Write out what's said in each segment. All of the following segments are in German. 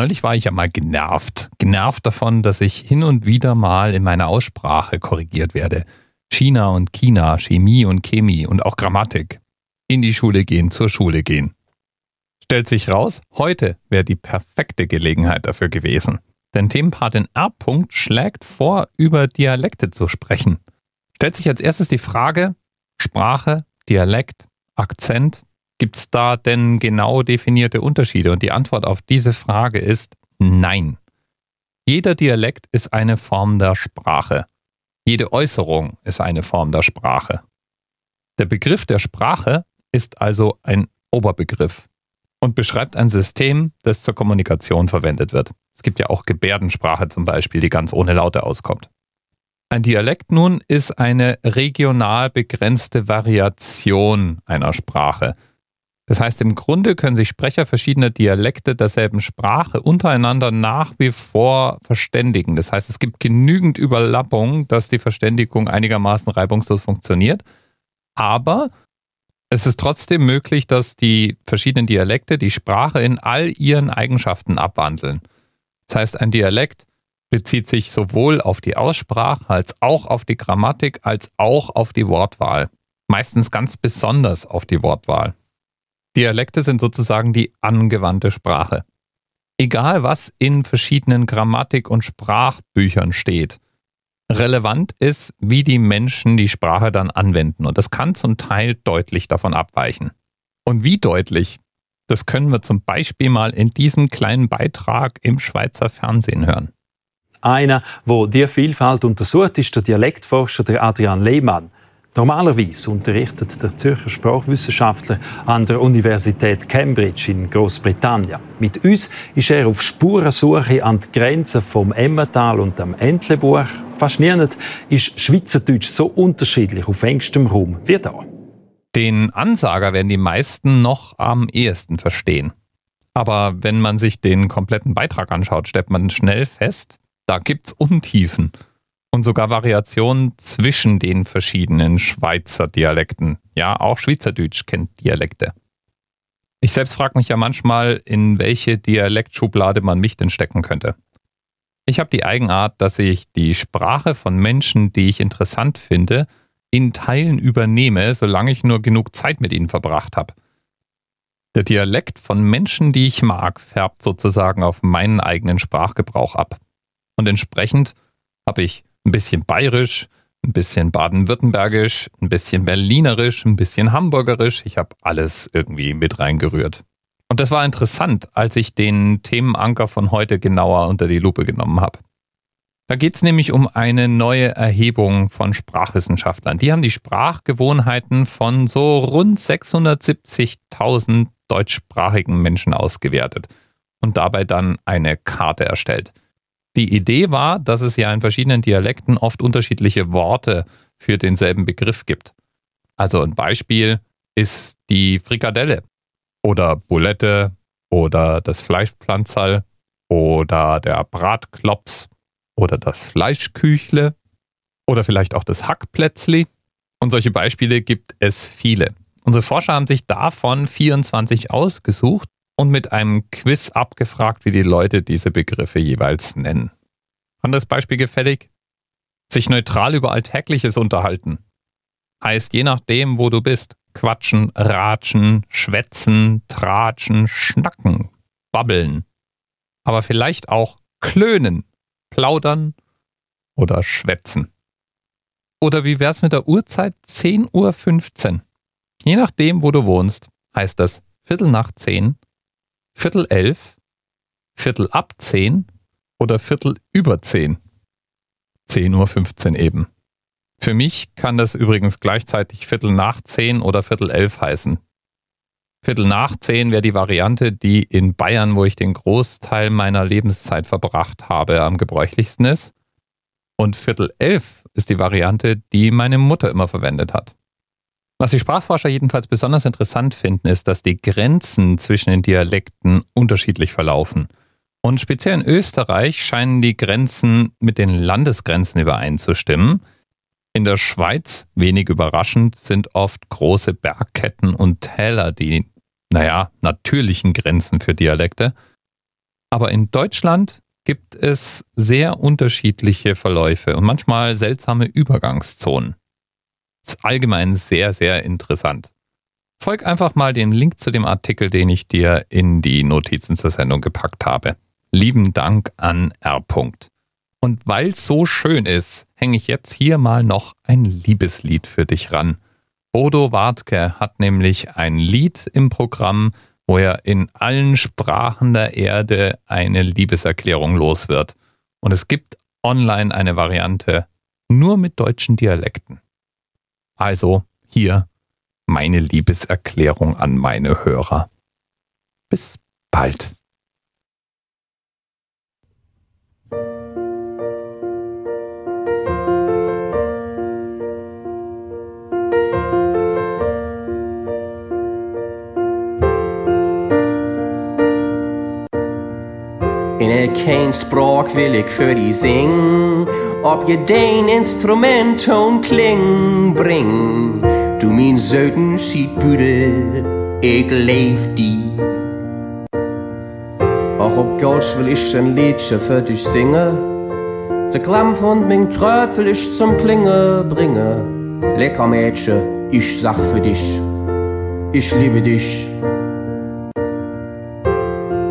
Neulich war ich ja mal genervt. Genervt davon, dass ich hin und wieder mal in meiner Aussprache korrigiert werde. China und China, Chemie und Chemie und auch Grammatik. In die Schule gehen, zur Schule gehen. Stellt sich raus, heute wäre die perfekte Gelegenheit dafür gewesen. Denn Themenpatin R. schlägt vor, über Dialekte zu sprechen. Stellt sich als erstes die Frage, Sprache, Dialekt, Akzent, gibt es da denn genau definierte Unterschiede? Und die Antwort auf diese Frage ist nein. Jeder Dialekt ist eine Form der Sprache. Jede Äußerung ist eine Form der Sprache. Der Begriff der Sprache ist also ein Oberbegriff und beschreibt ein System, das zur Kommunikation verwendet wird. Es gibt ja auch Gebärdensprache zum Beispiel, die ganz ohne Laute auskommt. Ein Dialekt nun ist eine regional begrenzte Variation einer Sprache. Das heißt, im Grunde können sich Sprecher verschiedener Dialekte derselben Sprache untereinander nach wie vor verständigen. Das heißt, es gibt genügend Überlappung, dass die Verständigung einigermaßen reibungslos funktioniert. Aber es ist trotzdem möglich, dass die verschiedenen Dialekte die Sprache in all ihren Eigenschaften abwandeln. Das heißt, ein Dialekt bezieht sich sowohl auf die Aussprache als auch auf die Grammatik als auch auf die Wortwahl. Meistens ganz besonders auf die Wortwahl. Dialekte sind sozusagen die angewandte Sprache. Egal was in verschiedenen Grammatik- und Sprachbüchern steht, relevant ist, wie die Menschen die Sprache dann anwenden. Und das kann zum Teil deutlich davon abweichen. Und wie deutlich, das können wir zum Beispiel mal in diesem kleinen Beitrag im Schweizer Fernsehen hören. Einer, wo die Vielfalt untersucht, ist der Dialektforscher Adrian Lehmann. Normalerweise unterrichtet der Zürcher Sprachwissenschaftler an der Universität Cambridge in Großbritannien. Mit uns ist er auf Spurensuche an die Grenzen vom Emmental und dem Entlebuch. Fast niemand ist Schweizerdeutsch so unterschiedlich auf engstem Raum wie da. Den Ansager werden die meisten noch am ehesten verstehen. Aber wenn man sich den kompletten Beitrag anschaut, stellt man schnell fest, da gibt's Untiefen und sogar Variationen zwischen den verschiedenen Schweizer Dialekten. Ja, auch Schweizerdeutsch kennt Dialekte. Ich selbst frage mich ja manchmal, in welche Dialektschublade man mich denn stecken könnte. Ich habe die Eigenart, dass ich die Sprache von Menschen, die ich interessant finde, in Teilen übernehme, solange ich nur genug Zeit mit ihnen verbracht habe. Der Dialekt von Menschen, die ich mag, färbt sozusagen auf meinen eigenen Sprachgebrauch ab. Und entsprechend habe ich ein bisschen bayerisch, ein bisschen baden-württembergisch, ein bisschen berlinerisch, ein bisschen hamburgerisch. Ich habe alles irgendwie mit reingerührt. Und das war interessant, als ich den Themenanker von heute genauer unter die Lupe genommen habe. Da geht es nämlich um eine neue Erhebung von Sprachwissenschaftlern. Die haben die Sprachgewohnheiten von so rund 670.000 deutschsprachigen Menschen ausgewertet und dabei dann eine Karte erstellt. Die Idee war, dass es ja in verschiedenen Dialekten oft unterschiedliche Worte für denselben Begriff gibt. Also ein Beispiel ist die Frikadelle oder Bulette oder das Fleischpflanzerl oder der Bratklops oder das Fleischküchle oder vielleicht auch das Hackplätzli. Und solche Beispiele gibt es viele. Unsere Forscher haben sich davon 24 ausgesucht und mit einem Quiz abgefragt, wie die Leute diese Begriffe jeweils nennen. Anderes Beispiel gefällig? Sich neutral über Alltägliches unterhalten. Heißt je nachdem, wo du bist, quatschen, ratschen, schwätzen, tratschen, schnacken, babbeln. Aber vielleicht auch klönen, plaudern oder schwätzen. Oder wie wär's mit der Uhrzeit 10.15 Uhr? Je nachdem, wo du wohnst, heißt das Viertel nach zehn, Viertel elf, Viertel ab zehn oder Viertel über zehn. 10.15 Uhr eben. Für mich kann das übrigens gleichzeitig Viertel nach zehn oder Viertel elf heißen. Viertel nach zehn wäre die Variante, die in Bayern, wo ich den Großteil meiner Lebenszeit verbracht habe, am gebräuchlichsten ist. Und Viertel elf ist die Variante, die meine Mutter immer verwendet hat. Was die Sprachforscher jedenfalls besonders interessant finden, ist, dass die Grenzen zwischen den Dialekten unterschiedlich verlaufen. Und speziell in Österreich scheinen die Grenzen mit den Landesgrenzen übereinzustimmen. In der Schweiz, wenig überraschend, sind oft große Bergketten und Täler die, naja, natürlichen Grenzen für Dialekte. Aber in Deutschland gibt es sehr unterschiedliche Verläufe und manchmal seltsame Übergangszonen. Ist allgemein sehr, sehr interessant. Folg einfach mal dem Link zu dem Artikel, den ich dir in die Notizen zur Sendung gepackt habe. Lieben Dank an R. Und weil es so schön ist, hänge ich jetzt hier mal noch ein Liebeslied für dich ran. Bodo Wartke hat nämlich ein Lied im Programm, wo er in allen Sprachen der Erde eine Liebeserklärung los wird. Und es gibt online eine Variante nur mit deutschen Dialekten. Also hier meine Liebeserklärung an meine Hörer. Bis bald. In geen spraak wil ik voor die zing, op je deen instrumenttoon kling bring. Du min zuiden ziet bude, ik leef die. Auch op Gausch will ich ein Liedje für dich singen. Der Klamm von mein Tröd will ich zum Klinge bringen. Lecker Mädchen, ich sag für dich, ich liebe dich.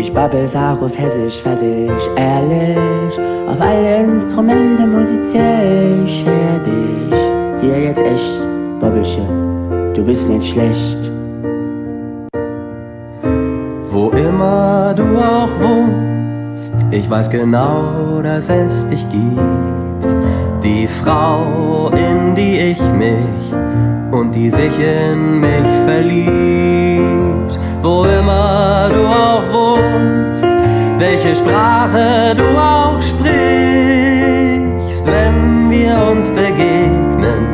Ich babbel auch auf Hessisch fertig, ehrlich. Auf alle Instrumente musizier ich fertig. Hier jetzt echt Babbelchen, du bist nicht schlecht. Wo immer du auch wohnst, ich weiß genau, dass es dich gibt. Die Frau, in die ich mich und die sich in mich verliebt. Welche Sprache du auch sprichst, wenn wir uns begegnen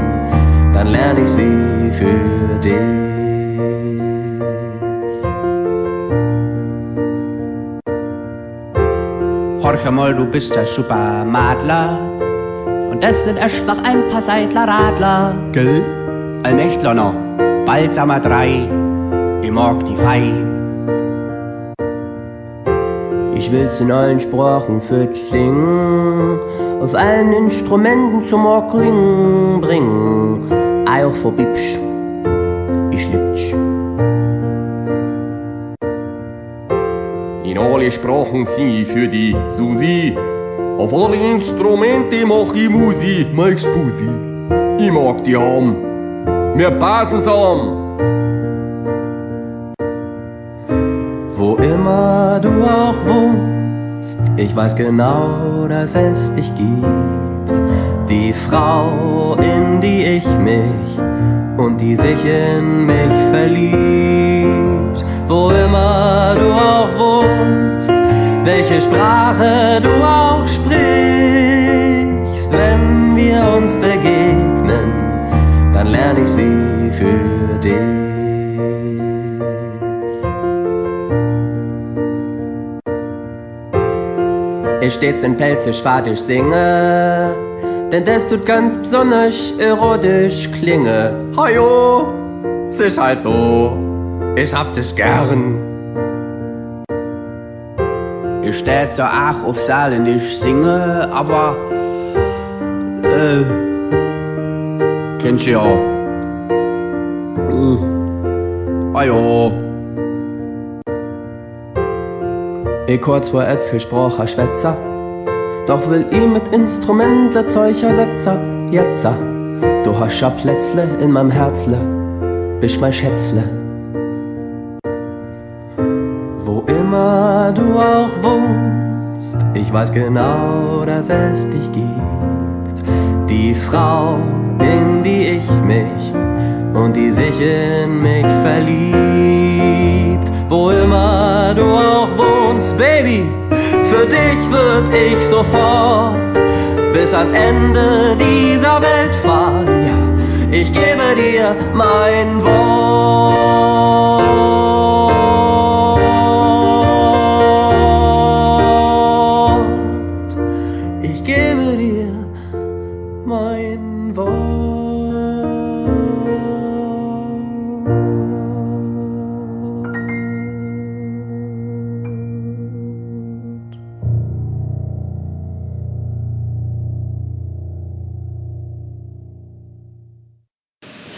dann lerne ich sie für dich. Horch mal, du bist der Supermadler und das sind erst noch ein paar Seidler Radler. Gell? Allmächtler noch, bald sind wir drei, ich mag die Fei. Ich will's in allen Sprachen für dich singen, auf allen Instrumenten zum Klingen bringen auch vorbeibst. Ich lieb. In alle Sprachen sing ich für die Susi. Auf alle Instrumente mach ich Musi, magst Pusi. Ich mag die haben. Wir passen zusammen. Immer du auch wohnst, ich weiß genau, dass es dich gibt die Frau, in die ich mich und die sich in mich verliebt. Wo immer du auch wohnst, welche Sprache du auch sprichst, wenn wir uns begegnen, dann lerne ich sie für dich. Ich stets in Pelzisch fadisch singe denn das tut ganz besonders erotisch klinge. Hajo, ist halt so, ich hab dich gern. Ich steh so auch auf Saalen, ich singe, aber äh, kennst du ja. Hm. Hajo. Ich kurz vor Äpfel sprach Schwätzer. Doch will ich mit Instrumentle Zeug ersetzen, jetzt. Du hast ja Plätzle in meinem Herzle, bist mein Schätzle. Wo immer du auch wohnst, ich weiß genau, dass es dich gibt. Die Frau, in die ich mich und die sich in mich verliebt. Wo immer du auch wohnst, Baby für dich würd ich sofort bis ans Ende dieser Welt fahren. Ja, ich gebe dir mein Wort.